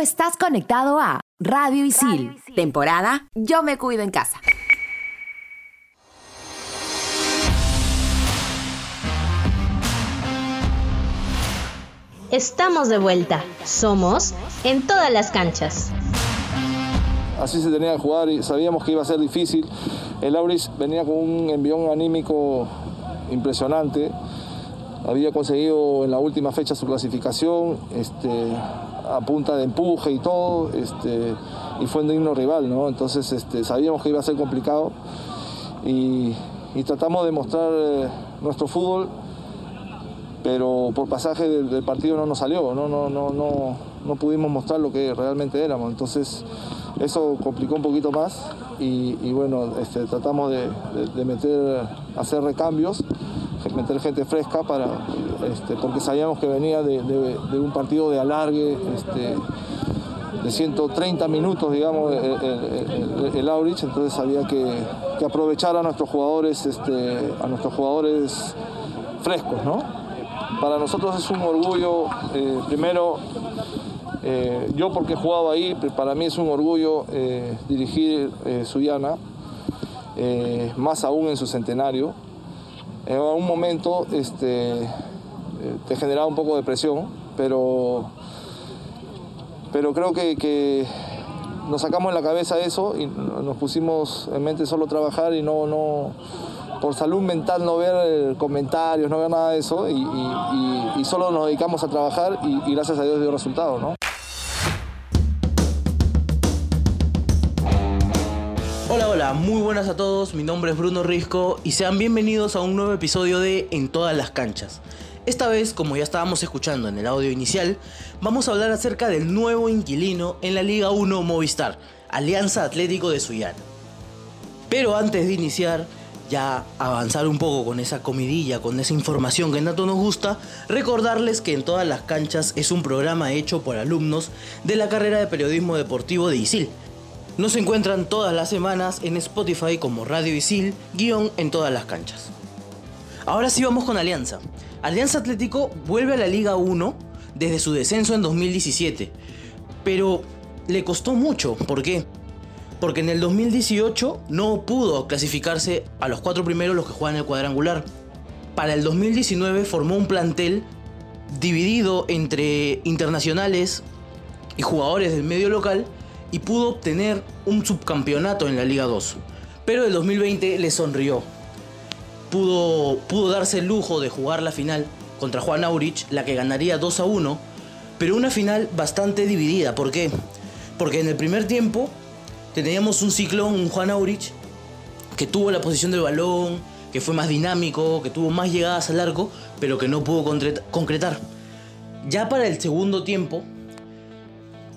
estás conectado a Radio Isil, temporada Yo me cuido en casa. Estamos de vuelta. Somos en todas las canchas. Así se tenía que jugar y sabíamos que iba a ser difícil. El Auris venía con un envión anímico impresionante. Había conseguido en la última fecha su clasificación este, a punta de empuje y todo, este, y fue un digno rival, ¿no? Entonces este, sabíamos que iba a ser complicado y, tratamos de mostrar eh, nuestro fútbol pero por pasaje del, partido no nos salió, no, no, no, no, no pudimos mostrar lo que realmente éramos. Entonces eso complicó un poquito más y, bueno, este, tratamos de, meter, hacer recambios, meter gente fresca para, este, porque sabíamos que venía de, un partido de alargue, este, de 130 minutos, digamos, el, el, Aurich, entonces había que, aprovechar a nuestros jugadores, este, a nuestros jugadores frescos. Para nosotros es un orgullo, eh, primero, eh, yo porque he jugado ahí, para mí es un orgullo eh, dirigir Suyana, más aún en su centenario. En un momento este, te generaba un poco de presión, pero, pero creo que, que nos sacamos en la cabeza eso y nos pusimos en mente solo trabajar y no, no, por salud mental no ver eh, comentarios, no ver nada de eso y, solo nos dedicamos a trabajar y, gracias a Dios dio resultado, ¿no? Hola, muy buenas a todos, mi nombre es Bruno Risco y sean bienvenidos a un nuevo episodio de En todas las canchas. Esta vez, como ya estábamos escuchando en el audio inicial, vamos a hablar acerca del nuevo inquilino en la Liga 1 Movistar, Alianza Atlético de Suyana. Pero antes de iniciar, ya avanzar un poco con esa comidilla, con esa información que tanto nos gusta, recordarles que en todas las canchas es un programa hecho por alumnos de la carrera de periodismo deportivo de ISIL. Nos encuentran todas las semanas en Spotify como Radio ISIL, guion en todas las canchas. Ahora sí vamos con Alianza. Alianza Atlético vuelve a la Liga 1 desde su descenso en 2017, pero le costó mucho, ¿por qué? porque en el 2018 no pudo clasificarse a los cuatro primeros los que juegan el cuadrangular. Para el 2019 formó un plantel dividido entre internacionales y jugadores del medio local y pudo obtener un subcampeonato en la Liga 2. Pero el 2020 le sonrió. Pudo, pudo darse el lujo de jugar la final contra Juan Aurich, la que ganaría 2 a 1, pero una final bastante dividida. ¿Por qué? Porque en el primer tiempo teníamos un ciclón, un Juan Aurich, que tuvo la posición del balón, que fue más dinámico, que tuvo más llegadas al arco, pero que no pudo concretar. Ya para el segundo tiempo,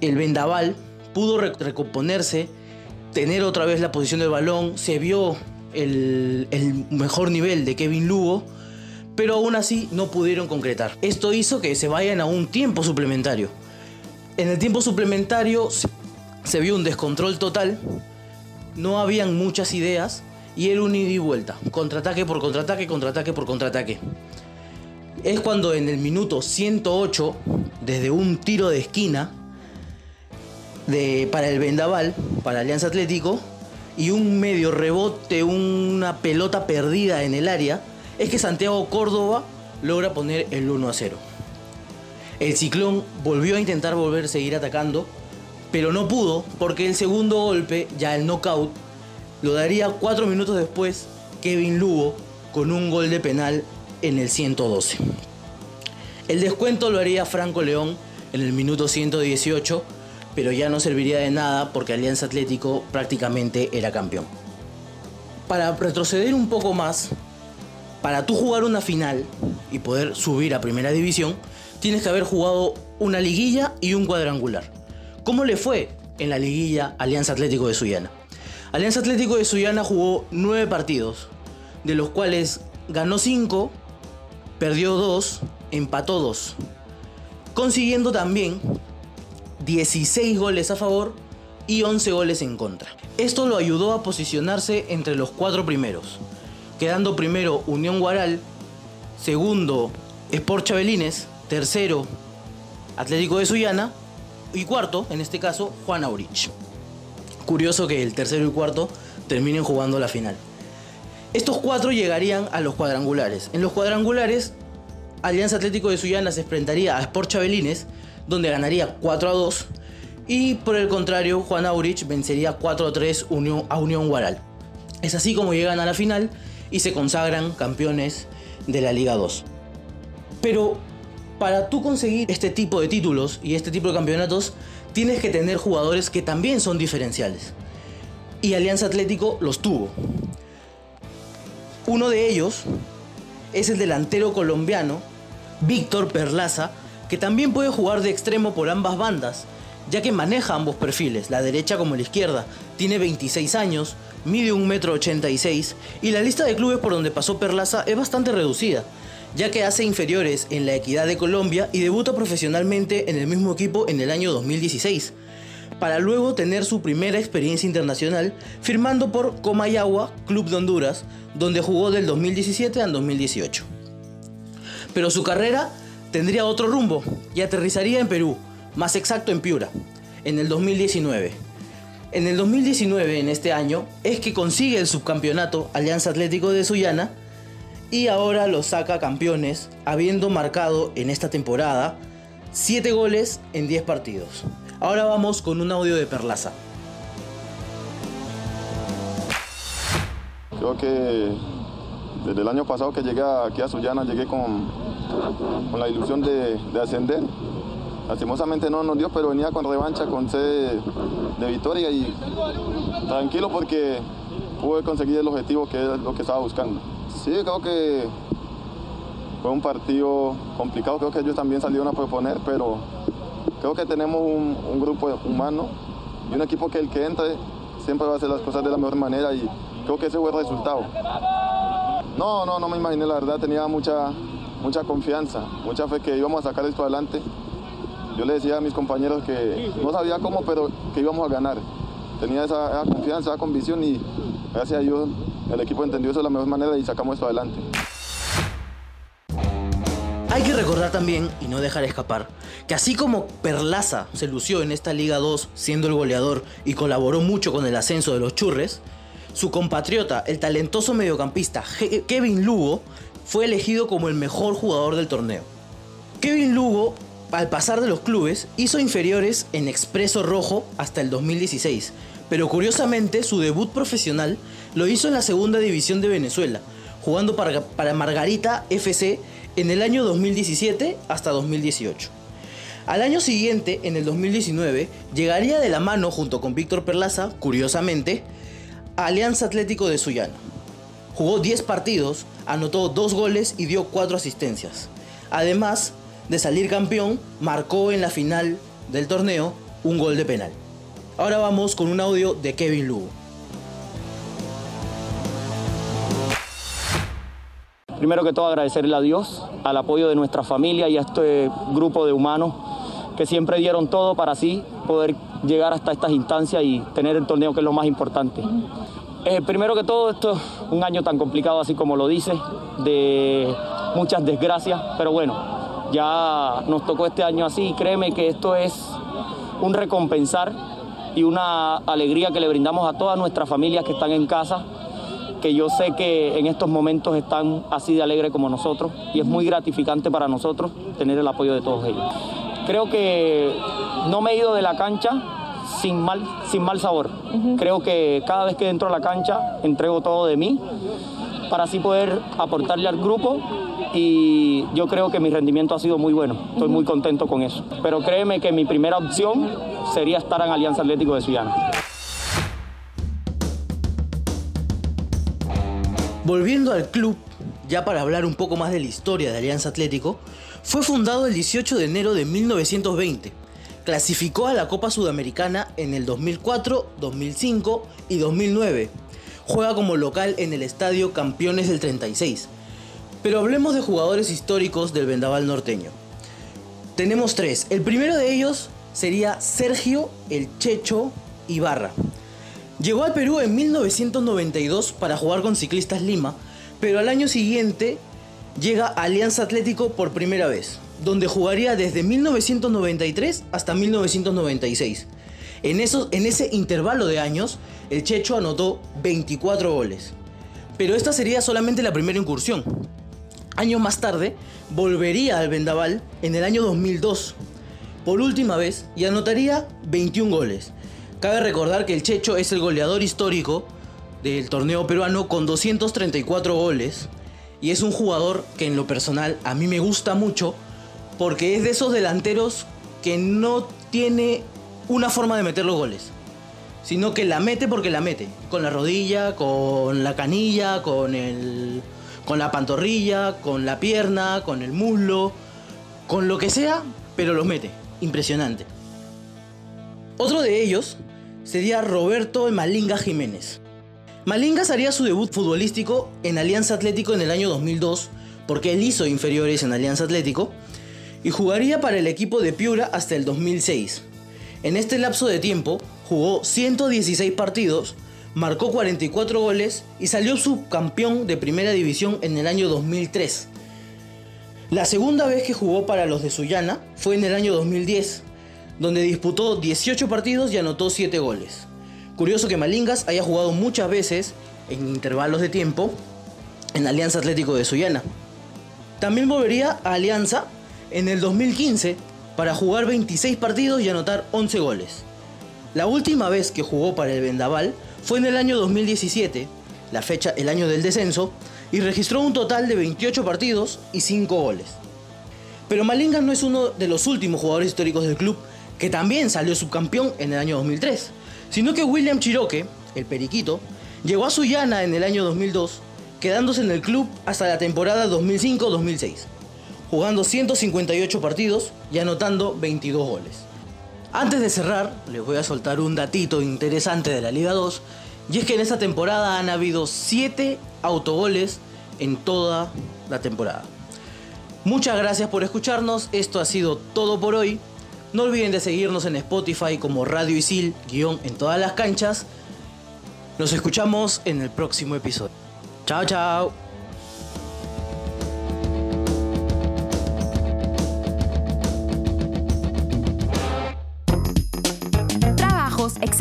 el Vendaval pudo recomponerse, tener otra vez la posición del balón, se vio el, mejor nivel de Kevin Lugo, pero aún así no pudieron concretar. Esto hizo que se vayan a un tiempo suplementario. En el tiempo suplementario se vio un descontrol total, no habían muchas ideas y era un ida y vuelta, contraataque por contraataque, contraataque por contraataque. Es cuando en el minuto 108, desde un tiro de esquina de, para el Vendaval, para Alianza Atlético, y un medio rebote, una pelota perdida en el área, es que Santiago Córdoba logra poner el 1 a 0. El ciclón volvió a intentar volver seguir atacando, pero no pudo porque el segundo golpe, ya el knockout, lo daría cuatro minutos después Kevin Lugo con un gol de penal en el 112. El descuento lo haría Franco León en el minuto 118, pero ya no serviría de nada porque Alianza Atlético prácticamente era campeón. Para retroceder un poco más, para tú jugar una final y poder subir a primera división, tienes que haber jugado una liguilla y un cuadrangular. ¿Cómo le fue en la liguilla Alianza Atlético de Sullana? Alianza Atlético de Sullana jugó nueve partidos, de los cuales ganó cinco, perdió dos, empató dos, consiguiendo también 16 goles a favor y 11 goles en contra. Esto lo ayudó a posicionarse entre los cuatro primeros, quedando primero Unión Guaral, segundo Sport Chabelines, tercero Atlético de Sullana y cuarto, en este caso, Juan Aurich. Curioso que el tercero y cuarto terminen jugando la final. Estos cuatro llegarían a los cuadrangulares. En los cuadrangulares, Alianza Atlético de Sullana se enfrentaría a Sport Chabelines, donde ganaría 4 a 2. Y por el contrario, Juan Aurich vencería 4 a 3 a Unión Guaral. Es así como llegan a la final y se consagran campeones de la Liga 2. Pero para tú conseguir este tipo de títulos y este tipo de campeonatos, tienes que tener jugadores que también son diferenciales. Y Alianza Atlético los tuvo. Uno de ellos es el delantero colombiano Víctor Perlaza, que también puede jugar de extremo por ambas bandas, ya que maneja ambos perfiles, la derecha como la izquierda. Tiene 26 años, mide 1,86 m y la lista de clubes por donde pasó Perlaza es bastante reducida, ya que hace inferiores en la Equidad de Colombia y debuta profesionalmente en el mismo equipo en el año 2016 para luego tener su primera experiencia internacional firmando por Comayagua, Club de Honduras, donde jugó del 2017 al 2018. Pero su carrera tendría otro rumbo y aterrizaría en Perú, más exacto en Piura, en el 2019. En el 2019, en este año, es que consigue el subcampeonato Alianza Atlético de Sullana y ahora lo saca campeones, habiendo marcado en esta temporada 7 goles en 10 partidos. Ahora vamos con un audio de Perlaza. Creo que desde el año pasado que llegué aquí a Sullana llegué con, con la ilusión de, ascender. Lastimosamente no nos dio, pero venía con revancha, con sede de victoria y tranquilo porque pude conseguir el objetivo que es lo que estaba buscando. Sí, creo que fue un partido complicado, creo que ellos también salieron a proponer, pero Creo que tenemos un, grupo humano y un equipo que el que entre siempre va a hacer las cosas de la mejor manera y creo que ese fue el resultado. No, no, no me imaginé, la verdad tenía mucha, mucha confianza, mucha fe que íbamos a sacar esto adelante. Yo le decía a mis compañeros que no sabía cómo, pero que íbamos a ganar. Tenía esa, confianza, esa convicción y gracias a Dios el equipo entendió eso de la mejor manera y sacamos esto adelante. Hay que recordar también, y no dejar escapar, que así como Perlaza se lució en esta Liga 2 siendo el goleador y colaboró mucho con el ascenso de los Churres, su compatriota, el talentoso mediocampista Kevin Lugo, fue elegido como el mejor jugador del torneo. Kevin Lugo, al pasar de los clubes, hizo inferiores en Expreso Rojo hasta el 2016, pero curiosamente su debut profesional lo hizo en la segunda división de Venezuela, jugando para, Margarita FC en el año 2017 hasta 2018. Al año siguiente, en el 2019, llegaría de la mano junto con Víctor Perlaza, curiosamente, a Alianza Atlético de Sullana. Jugó 10 partidos, anotó 2 goles y dio 4 asistencias. Además de salir campeón, marcó en la final del torneo un gol de penal. Ahora vamos con un audio de Kevin Lugo. Primero que todo agradecerle a Dios, al apoyo de nuestra familia y a este grupo de humanos que siempre dieron todo para así poder llegar hasta estas instancias y tener el torneo que es lo más importante. Eh, primero que todo, esto es un año tan complicado así como lo dice, de muchas desgracias, pero bueno, ya nos tocó este año así y créeme que esto es un recompensar y una alegría que le brindamos a todas nuestras familias que están en casa que yo sé que en estos momentos están así de alegre como nosotros y es muy gratificante para nosotros tener el apoyo de todos ellos. Creo que no me he ido de la cancha sin mal, sin mal sabor. Creo que cada vez que entro a la cancha entrego todo de mí para así poder aportarle al grupo y yo creo que mi rendimiento ha sido muy bueno. Estoy muy contento con eso. Pero créeme que mi primera opción sería estar en Alianza Atlético de Sullana. Volviendo al club, ya para hablar un poco más de la historia de Alianza Atlético, fue fundado el 18 de enero de 1920. Clasificó a la Copa Sudamericana en el 2004, 2005 y 2009. Juega como local en el Estadio Campeones del 36. Pero hablemos de jugadores históricos del vendaval norteño. Tenemos tres. El primero de ellos sería Sergio El Checho Ibarra, Llegó al Perú en 1992 para jugar con Ciclistas Lima, pero al año siguiente llega a Alianza Atlético por primera vez. Donde jugaría desde 1993 hasta 1996. En, en ese intervalo de años, el Checho anotó 24 goles. Pero esta sería solamente la primera incursión. Años más tarde, volvería al Vendaval en el año 2002, por última vez, y anotaría 21 goles. Cabe recordar que el Checho es el goleador histórico del torneo peruano con 234 goles y es un jugador que en lo personal a mí me gusta mucho porque es de esos delanteros que no tiene una forma de meter los goles, sino que la mete porque la mete, con la rodilla, con la canilla, con el con la pantorrilla, con la pierna, con el muslo, con lo que sea, pero los mete. Impresionante. Otro de ellos sería Roberto Malinga Jiménez. Malingas haría su debut futbolístico en Alianza Atlético en el año 2002, porque él hizo inferiores en Alianza Atlético, y jugaría para el equipo de Piura hasta el 2006. En este lapso de tiempo jugó 116 partidos, marcó 44 goles y salió subcampeón de primera división en el año 2003. La segunda vez que jugó para los de Sullana fue en el año 2010, donde disputó 18 partidos y anotó 7 goles. Curioso que Malingas haya jugado muchas veces en intervalos de tiempo en Alianza Atlético de Sullana. También volvería a Alianza en el 2015 para jugar 26 partidos y anotar 11 goles. La última vez que jugó para el Vendaval fue en el año 2017, la fecha, el año del descenso, y registró un total de 28 partidos y 5 goles. Pero Malingas no es uno de los últimos jugadores históricos del club que también salió subcampeón en el año 2003 sino que William Chiroque, el periquito, llegó a Sullana en el año 2002, quedándose en el club hasta la temporada 2005-2006, jugando 158 partidos y anotando 22 goles. Antes de cerrar, les voy a soltar un datito interesante de la Liga 2, y es que en esta temporada han habido 7 autogoles en toda la temporada. Muchas gracias por escucharnos, esto ha sido todo por hoy. No olviden de seguirnos en Spotify como Radio Isil, guion en todas las canchas. Nos escuchamos en el próximo episodio. Chao, chao.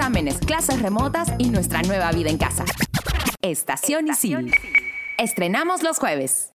Exámenes, clases remotas y nuestra nueva vida en casa. Estación Isil. Estrenamos los jueves.